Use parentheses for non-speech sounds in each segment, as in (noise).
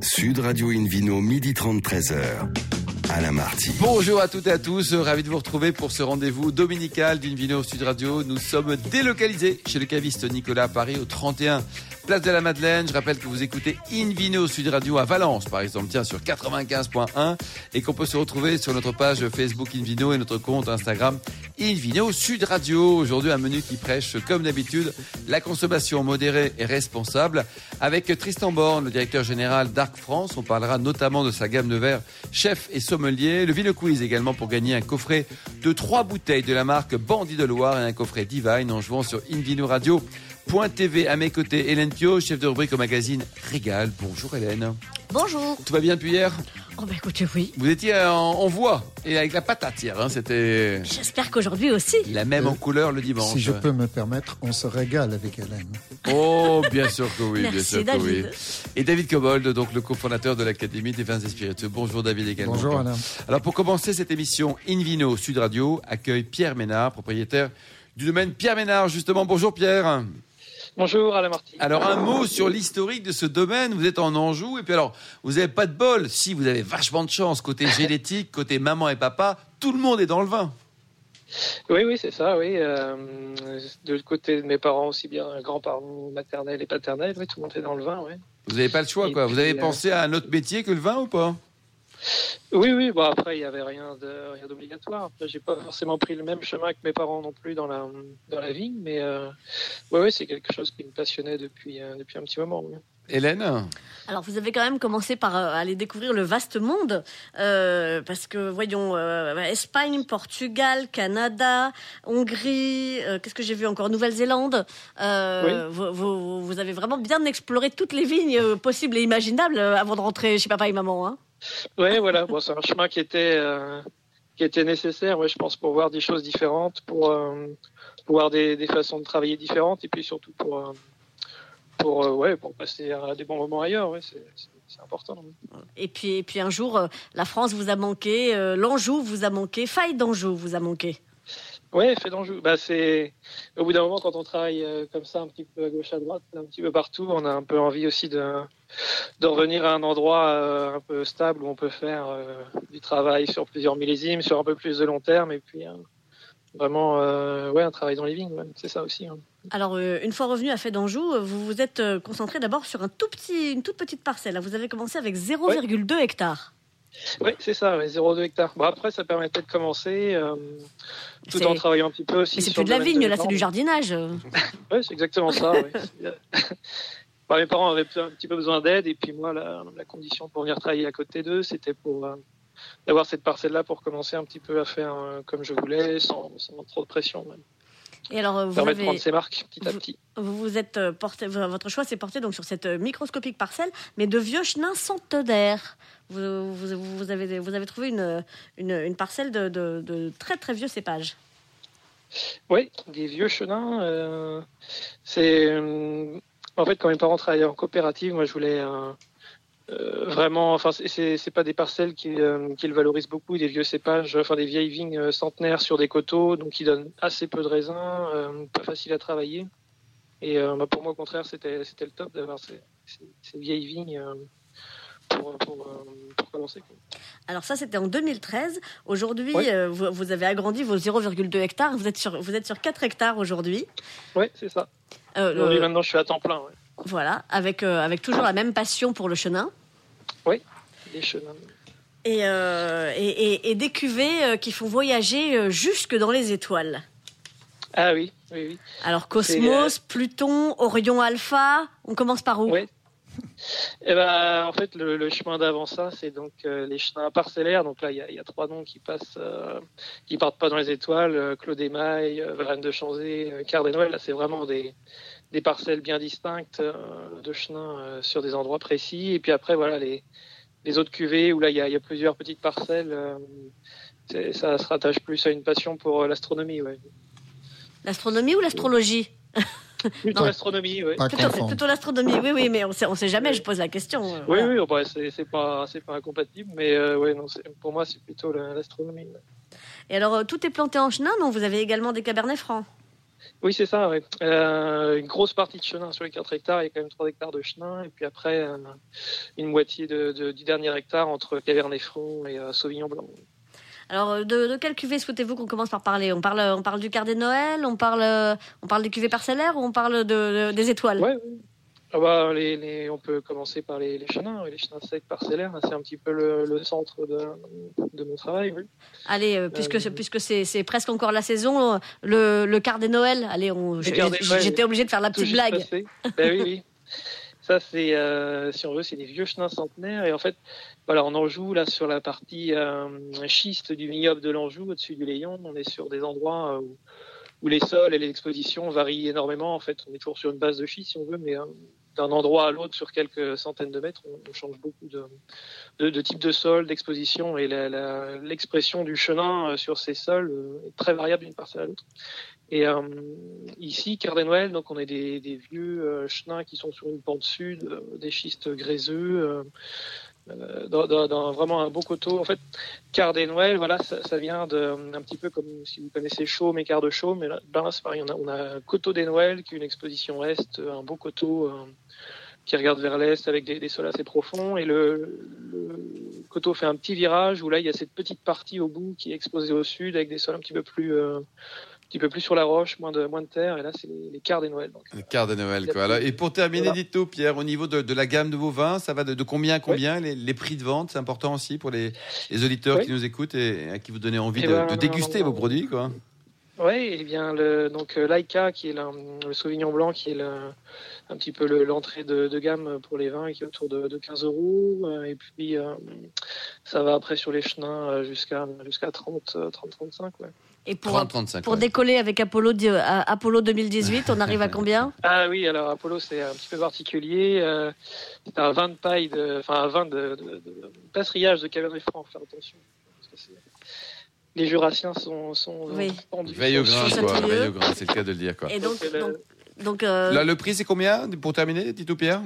Sud Radio Invino, midi 30, 13h. Alain Marty. Bonjour à toutes et à tous, ravi de vous retrouver pour ce rendez-vous dominical d'Invino Sud Radio. Nous sommes délocalisés chez le caviste Nicolas à Paris au 31 Place de la Madeleine. Je rappelle que vous écoutez Invino Sud Radio à Valence, par exemple, tiens, sur 95.1 et qu'on peut se retrouver sur notre page Facebook Invino et notre compte Instagram Invino Sud Radio. Aujourd'hui, un menu qui prêche, comme d'habitude, la consommation modérée et responsable. Avec Tristan Borne, le directeur général d'Arc France, on parlera notamment de sa gamme de verres chef et sommelier. Le Ville Quiz également pour gagner un coffret de trois bouteilles de la marque Bandit de Loire et un coffret Divine en jouant sur Invino Radio. Point TV à mes côtés, Hélène Pio, chef de rubrique au magazine Régal. Bonjour Hélène. Bonjour. Tout va bien depuis hier Oh bah écoutez, oui. Vous étiez en, en voix et avec la patate hier, hein, c'était J'espère qu'aujourd'hui aussi. la même en couleur le dimanche. Si je peux me permettre, on se régale avec Hélène. Oh, bien sûr que oui, bien sûr que oui. David. Et David Cobold, donc le cofondateur de l'Académie des vins et spiritueux. Bonjour David également. Bonjour Alain. Alors pour commencer cette émission, Invino Sud Radio accueille Pierre Ménard, propriétaire du domaine Pierre Ménard. Justement, bonjour Pierre. Bonjour Alain Marty. Alors un mot sur l'historique de ce domaine. Vous êtes en Anjou et puis alors vous n'avez pas de bol. Si vous avez vachement de chance côté (laughs) génétique, côté maman et papa, tout le monde est dans le vin. Oui, oui, c'est ça, oui. Euh, de côté de mes parents aussi bien, grands-parents maternels et paternels, oui, tout le monde est dans le vin, oui. Vous n'avez pas le choix Et quoi. Vous avez euh, pensé à un autre métier que le vin ou pas? Oui, oui, bon après il n'y avait rien de rien d'obligatoire. Après, j'ai pas forcément pris le même chemin que mes parents non plus dans la dans la vie, mais euh, ouais, ouais, c'est quelque chose qui me passionnait depuis euh, depuis un petit moment. oui. Hélène Alors vous avez quand même commencé par euh, aller découvrir le vaste monde, euh, parce que voyons, euh, Espagne, Portugal, Canada, Hongrie, euh, qu'est-ce que j'ai vu encore, Nouvelle-Zélande. Euh, vous, vous- vous avez vraiment bien exploré toutes les vignes possibles et imaginables avant de rentrer chez papa et maman. Hein. Ouais, voilà. Bon, c'est un chemin qui était euh, qui était nécessaire, ouais, je pense, pour voir des choses différentes, pour euh, voir des, des façons de travailler différentes, et puis surtout pour euh, pour ouais, pour passer des bons moments ailleurs. Ouais, c'est important. Et puis, et puis un jour, la France vous a manqué, l'Anjou vous a manqué, Faille d'Anjou vous a manqué. Ouais, fait d'Anjou. Bah, c'est au bout d'un moment quand on travaille euh, comme ça, un petit peu à gauche à droite, un petit peu partout, on a un peu envie aussi de de revenir à un endroit euh, un peu stable où on peut faire euh, du travail sur plusieurs millésimes, sur un peu plus de long terme, et puis euh, vraiment ouais un travail dans les vignes. ouais. C'est ça aussi. hein. Alors, une fois revenu à Fait d'Anjou, vous vous êtes concentré d'abord sur un tout petit, une toute petite parcelle. Vous avez commencé avec 0,2 hectares. Oui, c'est ça, ouais, 0,2 hectares. Bon, après, ça permettait de commencer euh, tout en travaillant un petit peu aussi. Mais c'est plus de la vigne, là, c'est du jardinage. (laughs) Oui, c'est exactement ça. (laughs) Bah, mes parents avaient un petit peu besoin d'aide et puis moi, la, la condition pour venir travailler à côté d'eux, c'était pour euh, d'avoir cette parcelle-là pour commencer un petit peu à faire euh, comme je voulais, sans, sans trop de pression. Même. Et alors, vous Permettre de avez, prendre ses marques petit à vous- petit. vous vous êtes euh, porté, votre choix s'est porté donc sur cette euh, microscopique parcelle, mais de vieux chenins centenaires. Vous, vous, vous avez, vous avez trouvé une, une, une parcelle de, de, de très très vieux cépages. Oui, des vieux chenins. euh, c'est euh, en fait quand mes parents travaillaient en coopérative, moi je voulais euh, euh, vraiment. Enfin, c'est- pas des parcelles qui euh, qu'ils valorisent beaucoup, des vieux cépages, enfin des vieilles vignes euh, centenaires sur des coteaux, donc qui donnent assez peu de raisins, euh, pas facile à travailler. Et bah, pour moi au contraire, c'était le top d'avoir ces, ces, ces vieilles vignes pour pour, pour commencer. Alors ça, c'était en 2013. Aujourd'hui, Oui. vous, vous avez agrandi vos 0,2 hectares. Vous êtes sur, vous êtes sur 4 hectares aujourd'hui. Ouais, c'est ça. Aujourd'hui le- maintenant, je suis à temps plein. Ouais. Voilà, avec, euh, avec toujours la même passion pour le chenin. Des chenins. Et, euh, et, et- et des cuvées euh, qui font voyager jusque dans les étoiles. Ah oui, oui, oui. Alors Cosmos, Pluton, Orion Alpha, on commence par où? Ouais. Eh ben, en fait, le, le chemin d'avant ça, c'est donc euh, les chemins parcellaires. Donc là, il y a, il y a trois noms qui passent, euh, qui partent pas dans les étoiles. Euh, Claude Émaille, euh, Varenne de Chanzé, euh, Quart des Noël. Là, c'est vraiment des, des parcelles bien distinctes euh, de chenins euh, sur des endroits précis. Et puis après, voilà, les, les autres cuvées où là, il y a, il y a plusieurs petites parcelles. euh, ça se rattache plus à une passion pour euh, l'astronomie, ouais. L'astronomie ou l'astrologie? (laughs) Plutôt l'astronomie. Pas Plutôt, plutôt l'astronomie, oui, oui, mais on sait, on sait jamais, je pose la question. Oui, voilà. oui, bah, c'est pas, c'est pas incompatible, mais euh, ouais, non, pour moi, c'est plutôt la- l'astronomie. Et alors, tout est planté en chenin, non? Vous avez également des cabernets francs? Oui, c'est ça, ouais. Euh, une grosse partie de chenin sur les 4 hectares, il y a quand même 3 hectares de chenin, et puis après, euh, une moitié de, de- du dernier hectare entre Cabernet Franc et euh, Sauvignon Blanc. Alors, de, de quelle cuvée souhaitez-vous qu'on commence par parler? On parle, on parle du quart des Noël, on parle, on parle des cuvées parcellaires ou on parle de, de- des étoiles? Ouais, ouais. Ah bah, les, les- on peut commencer par les, les chenins, les chenins secs parcellaires, c'est un petit peu le, le centre de, de mon travail. Oui. Allez, euh, puisque, Euh, c'est- puisque c'est, c'est presque encore la saison, euh, le, le quart des Noël, allez, j'étais obligée de faire la petite blague. Ben oui, oui. Ça, c'est, euh, si on veut, c'est des vieux chenins centenaires. Et en fait, voilà, on en joue là sur la partie schiste du vignoble de l'Anjou, au-dessus du Léon. On est sur des endroits où, où les sols et les expositions varient énormément. En fait, on est toujours sur une base de schiste, si on veut, mais euh, d'un endroit à l'autre, sur quelques centaines de mètres, on, change beaucoup de, de, de type de sol, d'exposition. Et l'expression du chenin euh, sur ces sols euh, est très variable d'une parcelle à l'autre. Et euh, ici, Noël, donc on est des, des vieux euh, chenins qui sont sur une pente sud, des schistes gréseux, dans, dans- vraiment un beau coteau. En fait, Quart des Noël, voilà, ça, vient de un petit peu comme si vous connaissez Chaume et Quart de Chaume, mais là, ben, c'est pareil, on a, on coteau des Noël qui est une exposition est, un beau coteau euh, qui regarde vers l'est avec des, sols assez profonds, et le, coteau fait un petit virage où là il y a cette petite partie au bout qui est exposée au sud avec des sols un petit peu plus euh, petit peu plus sur la roche, moins de, moins de terre, et là c'est les, les quarts des Noël. Donc, Le quart de Noël, quoi. Alors, et pour terminer, Voilà. dites-nous, Pierre, au niveau de, de la gamme de vos vins, ça va de, de combien à combien les, les prix de vente, c'est important aussi pour les, les auditeurs Oui. qui nous écoutent et à qui vous donnez envie Eh de, ben, de déguster vos produits, quoi. Ouais, et bien le donc euh, Laika qui est la- le Sauvignon blanc qui est un petit peu le- l'entrée de, de gamme pour les vins qui est autour de, de 15 euros euh, et puis euh, ça va après sur les chenins jusqu'à jusqu'à 30 euh, 30 35 ouais. Et pour, 30, 35. pour ouais. décoller avec Apollo, euh, Apollo 2018, on arrive à combien? Ah oui, alors Apollo c'est un petit peu particulier, euh, c'est un vin de paille de enfin un vin de, de, de passerillage de Cabernet Franc, faire attention parce que c'est- les Jurassiens sont sont Oui. pendus. Veille au grain, Sur quoi. cette lieu. Veille au grain, c'est le cas de le dire, quoi. Et donc, donc, donc, euh, Là, le prix, c'est combien pour terminer, dites-nous, Pierre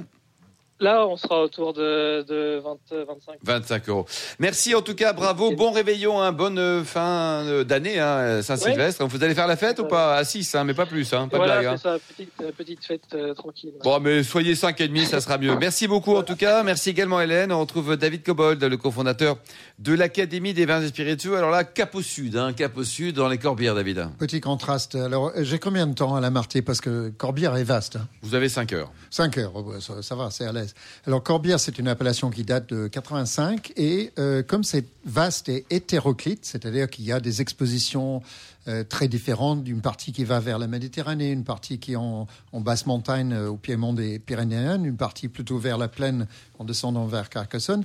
Là, on sera autour de, de 20, 25. 25 euros. Merci en tout cas, bravo, bon réveillon, hein, bonne euh, fin euh, d'année, hein, Saint-Sylvestre. Vous allez faire la fête ou pas? À 6, hein, mais pas plus, hein, pas de voilà, blague. hein. c'est ça, petite, euh, petite fête euh, tranquille. Bon, mais soyez 5 et demi, ça sera mieux. Merci beaucoup en tout cas. Merci également Hélène. On retrouve David Cobold, le cofondateur de l'Académie des vins et spiritueux. Alors là, cap au sud, hein, cap au sud dans les Corbières, David. Petit contraste. Alors, euh, j'ai combien de temps à la Marté Parce que Corbière est vaste. Vous avez 5 heures. 5 heures, ça, ça va, c'est à l'aise. Alors Corbière, c'est une appellation qui date de 85 et euh, comme c'est vaste et hétéroclite, c'est-à-dire qu'il y a des expositions euh, très différentes, d'une partie qui va vers la Méditerranée, une partie qui est en, basse montagne euh, au piémont des Pyrénéens, une partie plutôt vers la plaine en descendant vers Carcassonne.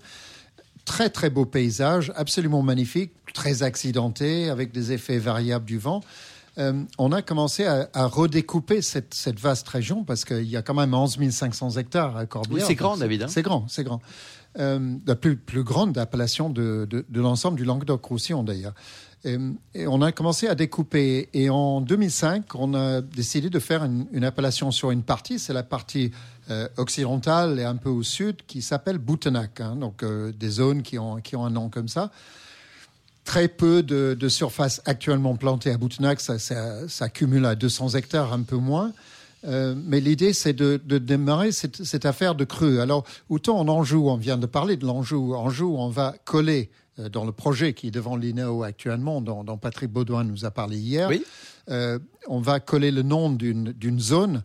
Très très beau paysage, absolument magnifique, très accidenté, avec des effets variables du vent. Euh, on a commencé à, à redécouper cette, cette vaste région parce qu'il y a quand même 11 500 hectares à Corbière. Oui, c'est grand, David, hein. C'est grand, c'est grand. Euh, la plus, plus grande appellation de, de, de l'ensemble du Languedoc-Roussillon d'ailleurs. Et, et on a commencé à découper. Et en 2005, on a décidé de faire une, une appellation sur une partie. C'est la partie euh, occidentale et un peu au sud qui s'appelle Boutenac. hein. donc euh, des zones qui ont, qui ont un nom comme ça très peu de, de surface actuellement plantée à Boutenac, ça, ça, ça cumule à 200 hectares, un peu moins. Euh, mais l'idée, c'est de, de démarrer cette, cette affaire de creux. Alors, autant en Anjou, on vient de parler de l'Anjou. Anjou, on va coller euh, dans le projet qui est devant l'INEO actuellement, dont, dont Patrick Baudouin nous a parlé hier. Oui. Euh, on va coller le nom d'une zone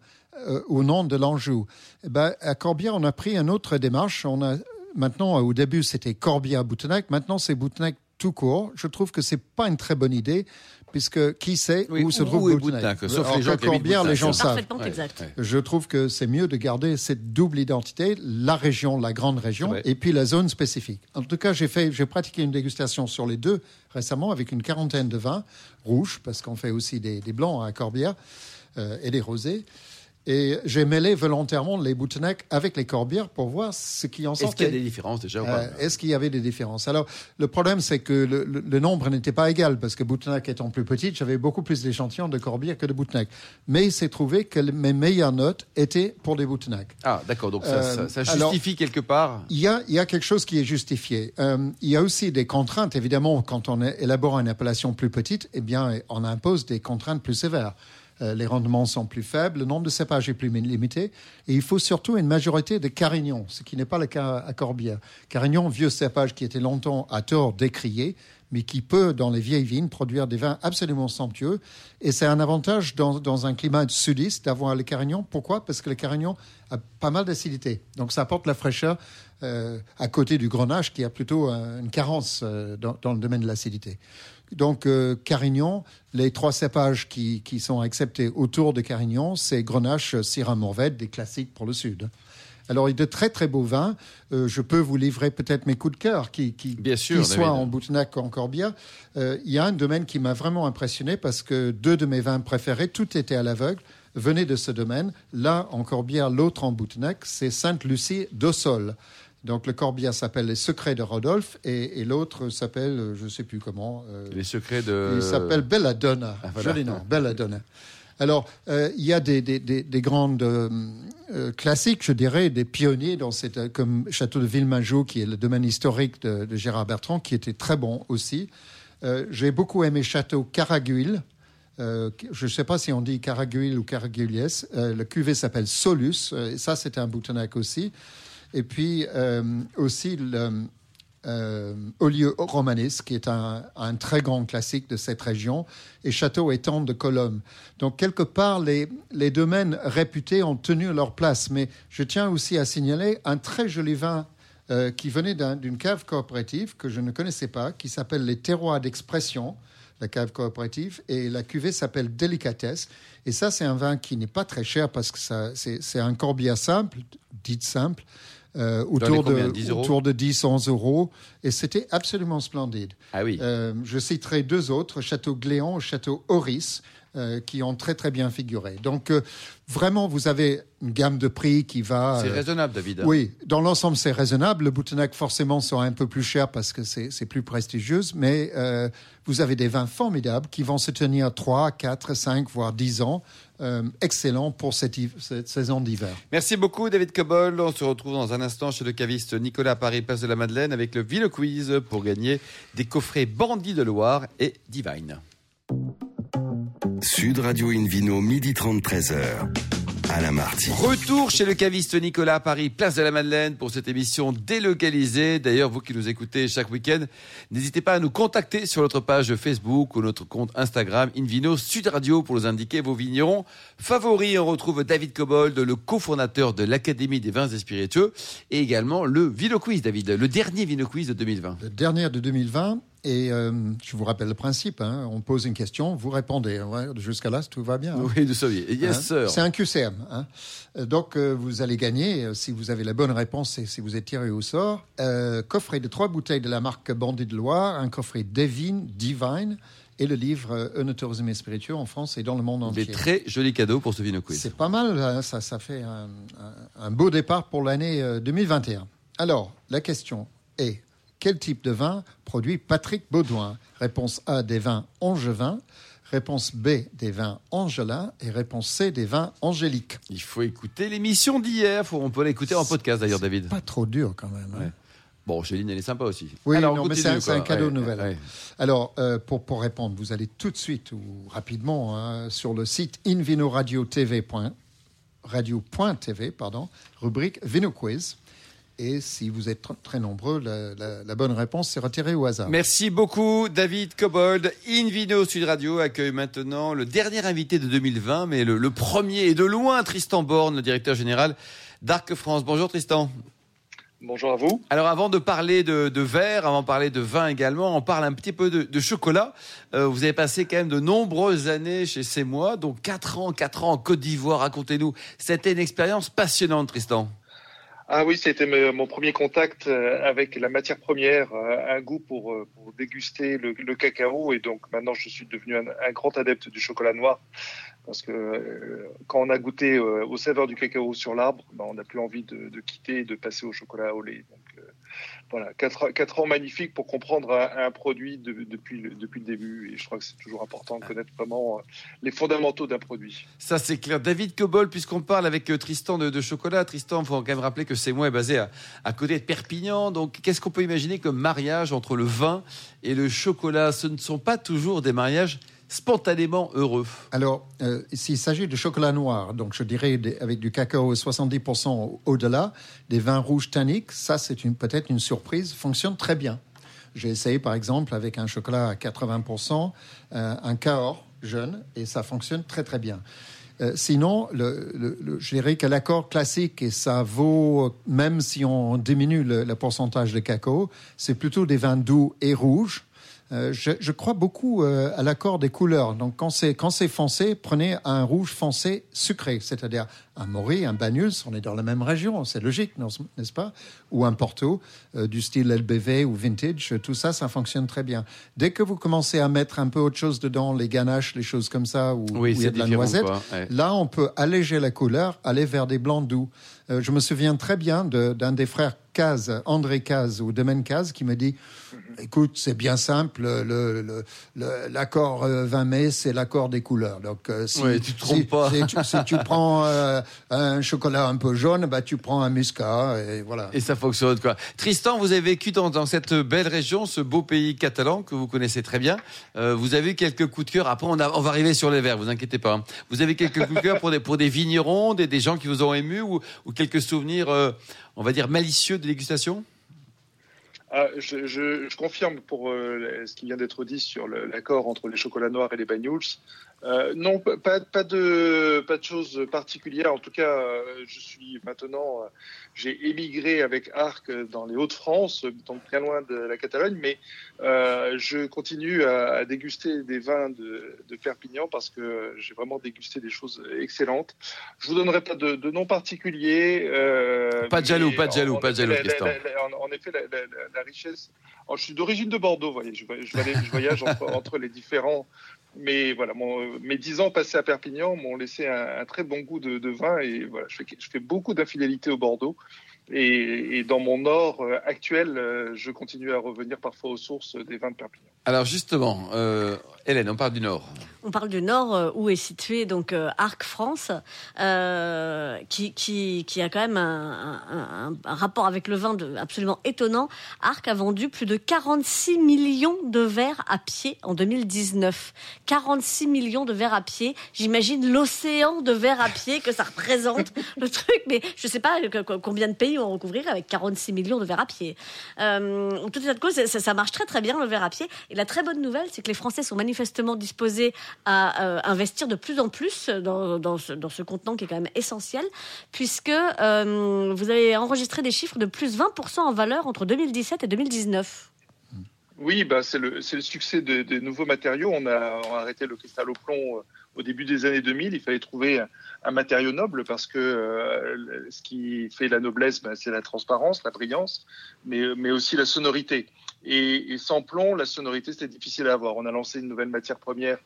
au nom de l'Anjou. Eh ben, à Corbière, on a pris une autre démarche. On a maintenant, au début, c'était Corbière-Boutenac. Maintenant, c'est Boutenac tout court. Je trouve que c'est pas une très bonne idée, puisque qui sait Oui, où se trouve Boutenac. Sauf Alors les gens les gens savent. exact. Je trouve que c'est mieux de garder cette double identité, la région, la grande région, Ouais. et puis la zone spécifique. En tout cas, j'ai fait, j'ai pratiqué une dégustation sur les deux récemment avec une quarantaine de vins rouges, parce qu'on fait aussi des, des blancs à Corbière euh, et des rosés. Et j'ai mêlé volontairement les Boutenac avec les Corbières pour voir ce qui en Est-ce qu'il y sortait. a des différences déjà ou pas Euh, Est-ce qu'il y avait des différences? Alors, le problème, c'est que le, le- le nombre n'était pas égal, parce que Boutenac étant plus petite, j'avais beaucoup plus d'échantillons de Corbière que de Boutenac. Mais il s'est trouvé que mes meilleures notes étaient pour des Boutenac. Ah, d'accord, donc ça, Euh, ça- ça alors- justifie quelque part. Il y, a, il y a quelque chose qui est justifié. Euh, il y a aussi des contraintes, évidemment, quand on élabore une appellation plus petite, eh bien, on impose des contraintes plus sévères. Euh, les rendements sont plus faibles, le nombre de cépages est plus limité, et il faut surtout une majorité de Carignan, ce qui n'est pas le cas à Corbière. Carignan, vieux cépage qui était longtemps à tort décrié, mais qui peut, dans les vieilles vignes, produire des vins absolument somptueux. Et c'est un avantage dans, un climat sudiste d'avoir le Carignan. Pourquoi? Parce que le Carignan a pas mal d'acidité. Donc ça apporte la fraîcheur euh, à côté du Grenache qui a plutôt une carence euh, dans, le domaine de l'acidité. Donc, euh, Carignan, les trois cépages qui, sont acceptés autour de Carignan, c'est Grenache, Syrah, Morvette, des classiques pour le Sud. Alors, il y a de très très beaux vins. Euh, je peux vous livrer peut-être mes coups de cœur qui, qui, Bien sûr, soient en Boutenac ou en Corbière. Euh, il y a un domaine qui m'a vraiment impressionné parce que deux de mes vins préférés, tout était à l'aveugle, venaient de ce domaine. L'un en Corbière, l'autre en Boutenac, c'est Sainte-Lucie d'Ossol. Donc le Corbière s'appelle Les Secrets de Rodolphe et, l'autre s'appelle, euh, je ne sais plus comment. les Secrets de. Il s'appelle Belladonna. Ah, Joli nom, Belladonna. Alors, euh, il y a des, des, grandes euh, euh, classiques, je dirais, des pionniers dans cette, comme Château de Villemajou, qui est le domaine historique de, Gérard Bertrand, qui était très bon aussi. J'ai beaucoup aimé Château Caraguil. je ne sais pas si on dit Caraguil ou Caraguiliès. le cuvée s'appelle Solus. et ça, c'était un boutonnac aussi. Et puis aussi le, euh, lieu Romanis, qui est un, très grand classique de cette région, et Château étant de Colombes. Donc, quelque part, les, les domaines réputés ont tenu leur place. Mais je tiens aussi à signaler un très joli vin euh, qui venait d'une cave coopérative que je ne connaissais pas, qui s'appelle les terroirs d'expression, la cave coopérative, et la cuvée s'appelle Délicatesse. Et ça, c'est un vin qui n'est pas très cher parce que c'est un corbière simple, dit simple, euh, autour, de, 10 autour de 10, 11 euros. Et c'était absolument splendide. Ah oui. Euh, je citerai deux autres, Château Gléon et Château Horis, euh, qui ont très très bien figuré. Donc vraiment, vous avez une gamme de prix qui va. C'est raisonnable, David. Oui, dans l'ensemble, c'est raisonnable. Le Boutenac, forcément, sera un peu plus cher parce que c'est plus prestigieux, mais vous avez des vins formidables qui vont se tenir 3, 4, 5, voire 10 ans. Euh, excellent pour cette, saison d'hiver. Merci beaucoup David Cobol. On se retrouve dans un instant chez le caviste Nicolas Paris, place de la Madeleine, avec le Ville Quiz pour gagner des coffrets Bandits de Loire et Divine. Sud Radio Invino, midi 30, 13h. Retour chez le caviste Nicolas à Paris, place de la Madeleine pour cette émission délocalisée. D'ailleurs, vous qui nous écoutez chaque week-end, n'hésitez pas à nous contacter sur notre page Facebook ou notre compte Instagram Invino Sud Radio pour nous indiquer vos vignerons favoris. On retrouve David Cobold, le cofondateur de l'Académie des vins et spiritueux et également le Vino Quiz, David, le dernier Vino Quiz de 2020. Le dernier de 2020 et euh, je vous rappelle le principe, hein. on pose une question, vous répondez. Jusqu'à là, tout va bien. Hein. Oui, nous sommes. Yes, hein. C'est un QCM. Euh, donc, euh, vous allez gagner, si vous avez la bonne réponse et si vous êtes tiré au sort, coffret de trois bouteilles de la marque Bandit de Loire, un coffret Devine, Divine, et le livre Un tourisme et spiritueux en France et dans le monde entier. Des très jolis cadeaux pour ce Vino Quiz. C'est pas mal, ça, ça fait un, un beau départ pour l'année 2021. Alors, la question est quel type de vin produit Patrick Baudouin Réponse A, des vins angevins. Réponse B, des vins angelins. Et réponse C, des vins angéliques. Il faut écouter l'émission d'hier. On peut l'écouter en podcast d'ailleurs, David. Pas trop dur quand même. Hein. Bon, Chéline, elle est sympa aussi. Oui, mais c'est un, cadeau nouvel. Alors, euh, pour, pour répondre, vous allez tout de suite ou rapidement hein, sur le site invinoradio.tv, pardon, rubrique Vino Quiz. Et si vous êtes très nombreux, la, bonne réponse s'est retirée au hasard. Merci beaucoup, David Cobold. Invino Sud Radio accueille maintenant le dernier invité de 2020, mais le, premier et de loin, Tristan Borne, le directeur général d'Arc France. Bonjour Tristan. Bonjour à vous. Alors avant de parler de, verre, avant de parler de vin également, on parle un petit peu de, chocolat. Euh, vous avez passé quand même de nombreuses années chez C'est moi, donc 4 ans, 4 ans en Côte d'Ivoire. Racontez-nous. C'était une expérience passionnante, Tristan. Ah oui, c'était mon premier contact euh, avec la matière première, euh, un goût pour, euh, pour déguster le, cacao. Et donc maintenant, je suis devenu un, grand adepte du chocolat noir. Parce que quand on a goûté aux saveurs du cacao sur l'arbre, ben, on n'a plus envie de, de, quitter et de passer au chocolat au lait. Donc, voilà, quatre, ans magnifiques pour comprendre un, produit depuis, le, depuis le début. Et je crois que c'est toujours important de connaître vraiment euh, les fondamentaux d'un produit. Ça, c'est clair. David Cobol, puisqu'on parle avec euh, Tristan de, chocolat, Tristan, il faut quand même rappeler que c'est moi est basé à, à, côté de Perpignan. Donc, qu'est-ce qu'on peut imaginer comme mariage entre le vin et le chocolat? Ce ne sont pas toujours des mariages spontanément heureux Alors, euh, s'il s'agit de chocolat noir, donc je dirais avec du cacao 70% au-delà, des vins rouges tanniques, ça c'est peut-être une surprise, fonctionne très bien. J'ai essayé par exemple avec un chocolat à 80%, euh, un Cahors jeune, et ça fonctionne très très bien. Euh, sinon, le, je dirais que l'accord classique, et ça vaut, même si on diminue le, le pourcentage de cacao, c'est plutôt des vins doux et rouges. Euh, je, crois beaucoup euh, à l'accord des couleurs. Donc, quand c'est, quand c'est foncé, prenez un rouge foncé sucré, c'est-à-dire un Maury, un Banyuls, on est dans la même région, c'est logique, n'est-ce pas? Ou un Porto, euh, du style LBV ou Vintage, tout ça, ça fonctionne très bien. Dès que vous commencez à mettre un peu autre chose dedans, les ganaches, les choses comme ça, ou il y a de la noisette, là, on peut alléger la couleur, aller vers des blancs doux. je me souviens très bien d'un des frères Caz, André Caz ou Domaine Caz, qui me dit Écoute, c'est bien simple. L'accord 20 euh, mai, c'est l'accord des couleurs. Donc, euh, si, tu tu, (laughs) prends euh, un chocolat un peu jaune, bah, tu prends un muscat. Et voilà. Et ça fonctionne, quoi. Tristan, vous avez vécu dans, dans cette belle région, ce beau pays catalan que vous connaissez très bien. vous avez quelques coups de cœur. Après, on, on va arriver sur les verts, vous inquiétez pas. Hein. Vous avez quelques coups de cœur pour des, pour des vignerons, des, des gens qui vous ont ému ou, ou quelques souvenirs, on va dire, malicieux de dégustation? Ah, je, je, je, confirme pour euh, ce qui vient d'être dit sur l'accord entre les chocolats noirs et les bagnoles. Euh, non, pas, pas, de pas de choses particulières. En tout cas, euh, je suis maintenant, euh, j'ai émigré avec Arc dans les Hauts-de-France, donc très loin de la Catalogne, mais euh, je continue à, à, déguster des vins de, de Perpignan parce que j'ai vraiment dégusté des choses excellentes. Je vous donnerai pas de, de nom particulier. pas de jaloux, pas de jaloux, pas de jaloux, Christian. En, effet, la, la, richesse. Oh, je suis d'origine de Bordeaux, voyez. Je, je, voyage entre, (laughs) entre les différents mais voilà, mon, mes dix ans passés à Perpignan m'ont laissé un, très bon goût de, vin et voilà, je je fais beaucoup d'infidélité au Bordeaux. Et, et, dans mon nord euh, actuel, euh, je continue à revenir parfois aux sources des vins de Perpignan. Alors justement, euh, Hélène, on parle du Nord. On parle du Nord, où est situé donc Arc France, euh, qui, qui, qui, a quand même un, un, un, rapport avec le vin de, absolument étonnant. Arc a vendu plus de 46 millions de verres à pied en 2019. 46 millions de verres à pied. J'imagine l'océan de verres à pied que ça représente, (laughs) le truc. Mais je sais pas combien de pays on recouvrir avec 46 millions de verres à pied. Euh, en toute cause, ça, marche très très bien le verre à pied. Et la très bonne nouvelle, c'est que les Français sont manifestement disposés à euh, investir de plus en plus dans, dans, ce, dans, contenant qui est quand même essentiel, puisque euh, vous avez enregistré des chiffres de plus 20% en valeur entre 2017 et 2019. Oui, bah c'est le, succès des de nouveaux matériaux. On a, on a, arrêté le cristal au plomb euh, au début des années 2000. Il fallait trouver un, matériau noble parce que euh, ce qui fait la noblesse, bah, c'est la transparence, la brillance, mais, mais aussi la sonorité. Et, et sans plomb, la sonorité, c'était difficile à avoir. On a lancé une nouvelle matière première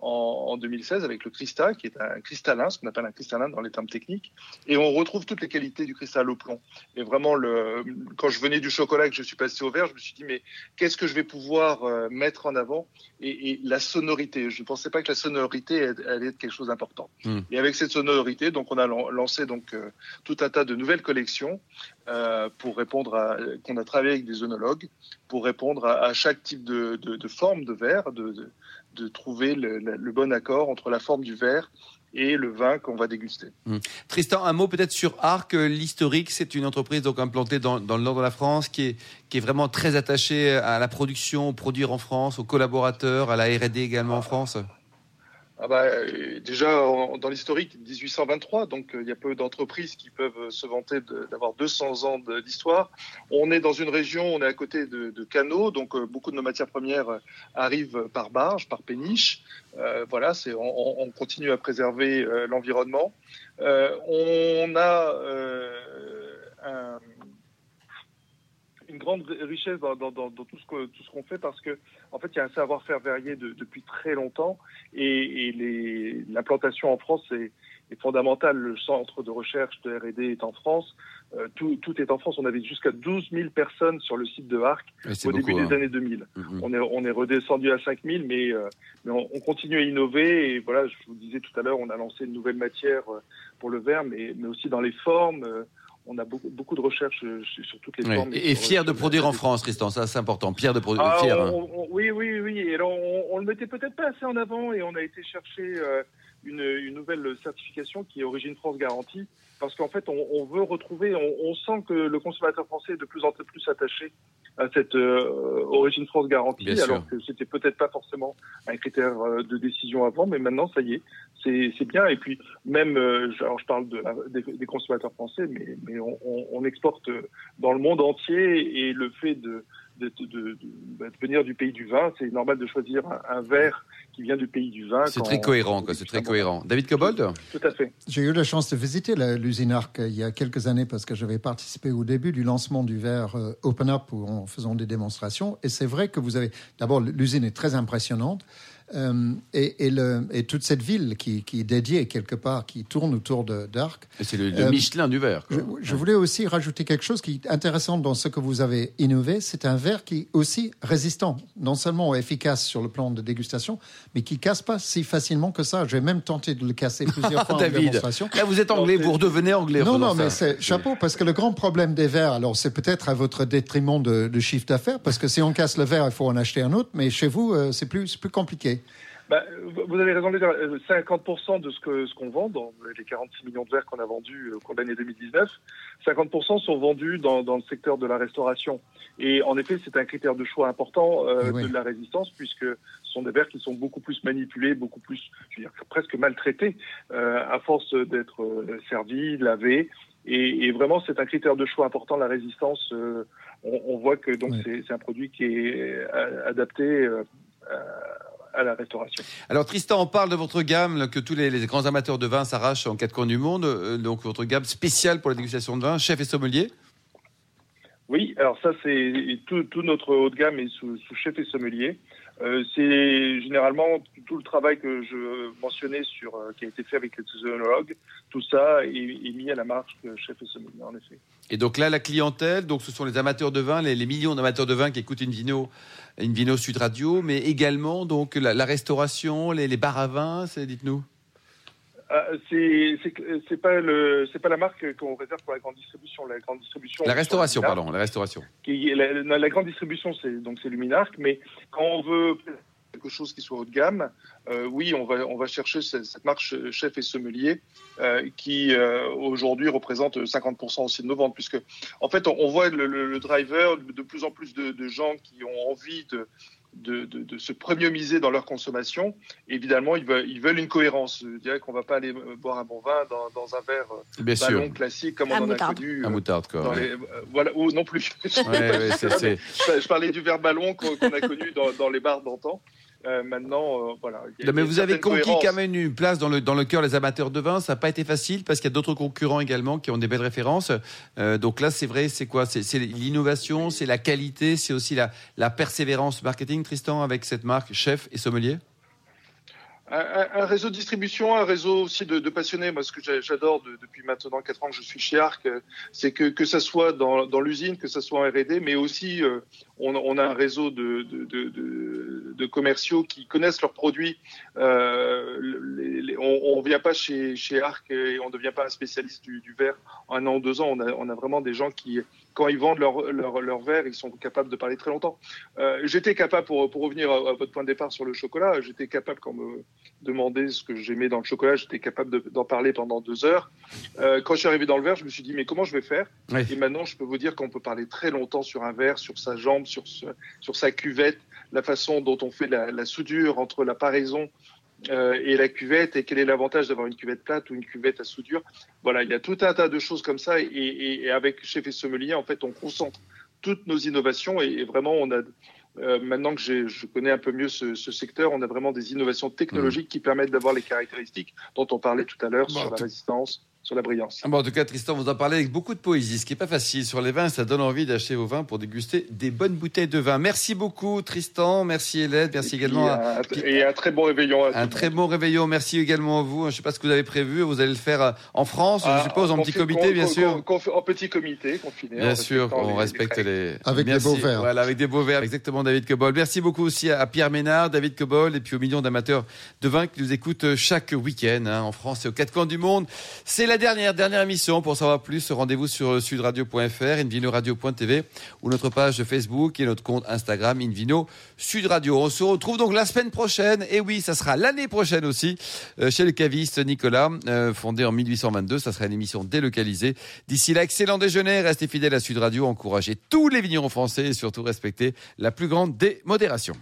en, en 2016 avec le cristal, qui est un cristallin, ce qu'on appelle un cristallin dans les termes techniques, et on retrouve toutes les qualités du cristal au plomb. Et vraiment, le, quand je venais du chocolat et que je suis passé au verre, je me suis dit, mais qu'est-ce que je vais pouvoir euh, mettre en avant? Et, et, la sonorité. Je ne pensais pas que la sonorité allait être quelque chose d'important. Mm. Et avec cette sonorité, donc on a lancé donc euh, tout un tas de nouvelles collections euh, pour répondre à qu'on a travaillé avec des œnologues pour répondre à, à chaque type de, de, de, forme de verre, de, de, de trouver le, bon accord entre la forme du verre et le vin qu'on va déguster. Mmh. Tristan, un mot peut-être sur Arc, l'historique. C'est une entreprise donc implantée dans, le nord de la France qui est, qui est vraiment très attachée à la production, produire en France, aux collaborateurs, à la R&D également en France ah bah, euh, déjà dans l'historique 1823, donc euh, il y a peu d'entreprises qui peuvent se vanter d'avoir 200 ans d'histoire. On est dans une région, on est à côté de, canaux, donc euh, beaucoup de nos matières premières arrivent par barge, par péniche. Euh, voilà, c'est on, on, continue à préserver euh, l'environnement. on a un une grande richesse dans, dans, dans, tout ce que tout ce qu'on fait parce que en fait il y a un savoir-faire varié de, depuis très longtemps et, et l'implantation en France est, est fondamentale. Le centre de recherche de R&D est en France. Euh, tout, tout, est en France. On avait jusqu'à 12 000 personnes sur le site de Arc au début des hein. années 2000. Mm -hmm. On est on est redescendu à 5 000, mais euh, mais on, on, continue à innover et voilà. Je vous disais tout à l'heure, on a lancé une nouvelle matière euh, pour le verre, mais mais aussi dans les formes. Euh, on a beaucoup, beaucoup de recherches euh, sur, toutes les formes. Et, fier de produire en France, Tristan, ça c'est important. Fier de produire. Ah, fier, on- hein. on- oui, oui, oui. Et on, on le mettait peut-être pas assez en avant et on a été chercher euh, une, une nouvelle certification qui est Origine France Garantie parce qu'en fait, on, on veut retrouver, on, on sent que le consommateur français est de plus en plus attaché à cette euh, Origine France Garantie, Bien sûr. alors que c'était peut-être pas forcément un critère euh, de décision avant, mais maintenant, ça y est, c'est bien. Et puis, même, euh, alors je parle de la- des, des consommateurs français, mais, mais on, on- on exporte dans le monde entier et le fait de de, de, de- de- bah, de venir du pays du vin, c'est normal de choisir un, un verre qui vient du pays du vin. C'est très cohérent, quoi. C'est très cohérent. David Cobold Tout à fait. J'ai eu la chance de visiter la- l'usine Arc il y a quelques années parce que j'avais participé au début du lancement du verre euh, Open Up où en faisant des démonstrations. Et c'est vrai que vous avez. D'abord, l'usine est très impressionnante. Euh, et, et, le, et toute cette ville qui, qui est dédiée quelque part, qui tourne autour de- d'Arc. C'est le, le Euh, Michelin du verre. quoi. Je, je voulais aussi rajouter quelque chose qui est intéressant dans ce que vous avez innové. C'est un verre qui est aussi résistant, non seulement efficace sur le plan de dégustation, mais qui casse pas si facilement que ça. J'ai même tenté de le casser plusieurs (laughs) fois en David, démonstration. là vous êtes anglais, vous redevenez anglais. en Non, non, mais c'est chapeau, parce que le grand problème des verres, alors c'est peut-être à votre détriment de, de chiffre d'affaires, parce que si on casse le verre, il faut en acheter un autre, mais chez vous, euh, c'est plus, c'est plus compliqué. Bah, vous avez raison de dire. Euh, 50% de ce qu'on vend dans les 46 millions de verres qu'on a vendus au cours de l'année 2019, 50% sont vendus dans, dans le secteur de la restauration. Et en effet, c'est un critère de choix important euh, Eh oui. de la résistance puisque ce sont des verres qui sont beaucoup plus manipulés, beaucoup plus, je veux dire, presque maltraités euh, à force d'être euh, servis, lavés. Et, et vraiment, c'est un critère de choix important, la résistance. Euh, on, on voit que donc Oui. c'est un produit qui est euh, adapté euh, à la restauration. Alors Tristan, on parle de votre gamme que tous les, les grands amateurs de vin s'arrachent en quatre coins du monde. Euh, donc votre gamme spéciale pour la dégustation de vin, chef et sommelier. Oui, alors ça c'est tout, tout notre haut de gamme est sous, sous chef et sommelier. Euh, c'est généralement tout le travail que je mentionnais sur euh, qui a été fait avec les œnologues. Tout ça est, mis à la marche de chef et en effet. Et donc là, la clientèle, donc ce sont les amateurs de vin, les, millions d'amateurs de vin qui écoutent une vino, Sud Radio, mais également donc la, restauration, les, les bars à vin. Dites-nous. Ah, c'est c'est pas le c'est pas la marque qu'on réserve pour la grande distribution. La grande distribution. La restauration, Luminarc, pardon, la restauration. Qui la grande distribution, c'est donc c'est Luminarc, mais quand on veut quelque chose qui soit haut de gamme, euh, oui, on va on va chercher cette, cette marque chef et sommelier euh, qui euh, aujourd'hui représente 50% aussi de nos ventes, puisque en fait on, on voit le, le- le driver de plus en plus de, de gens qui ont envie de de, de, de se premiumiser dans leur consommation. Évidemment, ils veulent, ils veulent une cohérence. Je dirais qu'on va pas aller boire un bon vin dans, dans un verre euh, Bien sûr. ballon classique comme À on en a connu. À euh, moutarde, quoi. dans ouais. les- euh, voilà, ou non plus. Ouais, ouais, c'est- (laughs) c'est- je, parlais du verre ballon qu'on qu'on a connu dans, dans les bars d'antan. Euh, maintenant, euh, voilà. Non, mais vous avez conquis quand même une place dans le, dans le cœur des amateurs de vin. Ça n'a pas été facile parce qu'il y a d'autres concurrents également qui ont des belles références. Euh, donc là, c'est vrai, c'est quoi? C'est c'est l'innovation, c'est la qualité, c'est aussi la, la persévérance marketing, Tristan, avec cette marque chef et sommelier? Un, un- réseau de distribution, un réseau aussi de, de passionnés. Moi, ce que j'a- j'adore de- depuis maintenant quatre ans que je suis chez Arc, euh, c'est que que ça soit dans, dans l'usine, que ça soit en R&D, mais aussi euh, on, on a un réseau de, de, de commerciaux qui connaissent leurs produits. Euh, les- les- on ne vient pas chez, chez Arc et on ne devient pas un spécialiste du, du verre en un an ou deux ans. On a, on a vraiment des gens qui, quand ils vendent leur, leur, leur verre, ils sont capables de parler très longtemps. Euh, j'étais capable, pour, pour revenir à, à votre point de départ sur le chocolat, j'étais capable quand me demandait ce que j'aimais dans le chocolat, j'étais capable de- d'en parler pendant deux heures. Euh, quand je suis arrivé dans le verre, je me suis dit, mais comment je vais faire? Oui. Et maintenant, je peux vous dire qu'on peut parler très longtemps sur un verre, sur sa jambe, sur, ce- sur sa cuvette, la façon dont on fait la, la soudure entre la paraison euh, et la cuvette, et quel est l'avantage d'avoir une cuvette plate ou une cuvette à soudure? Voilà, il y a tout un tas de choses comme ça, et, et- et avec Chef et Sommelier, en fait, on concentre toutes nos innovations, et, et vraiment, on a... euh, maintenant que je connais un peu mieux ce, ce secteur, on a vraiment des innovations technologiques qui permettent d'avoir les caractéristiques dont on parlait tout à l'heure Bon, sur la résistance, sur la brillance. Ah bon, en tout cas, Tristan, vous en parlez avec beaucoup de poésie, ce qui est pas facile sur les vins. Ça donne envie d'acheter vos vins pour déguster des bonnes bouteilles de vin. Merci beaucoup, Tristan. Merci, Hélène. Merci Et également à, et un très bon réveillon à Un très monde. bon réveillon. Merci également à vous. Je ne sais pas ce que vous avez prévu. Vous allez le faire euh, en France, Ah, je suppose, en petit comité, bien sûr. en petit comité, confiné. Bien en sûr, on les- respecte les. Avec des beaux verres. Voilà, avec des beaux verres. Exactement, David Cobol. Merci beaucoup aussi à à Pierre Ménard, David Cobol, et puis aux millions d'amateurs de vin qui nous écoutent chaque week-end hein, en France et aux quatre coins du monde. C'est la la dernière, émission. Pour savoir plus, rendez-vous sur sudradio.fr, invinoradio.tv ou notre page Facebook et notre compte Instagram Invino Sud Radio. On se retrouve donc la semaine prochaine. Et oui, ça sera l'année prochaine aussi euh, chez le caviste Nicolas, euh, fondé en 1822. Ça sera une émission délocalisée. D'ici là, excellent déjeuner. Restez fidèles à Sud Radio. Encouragez tous les vignerons français et surtout respectez la plus grande des modérations.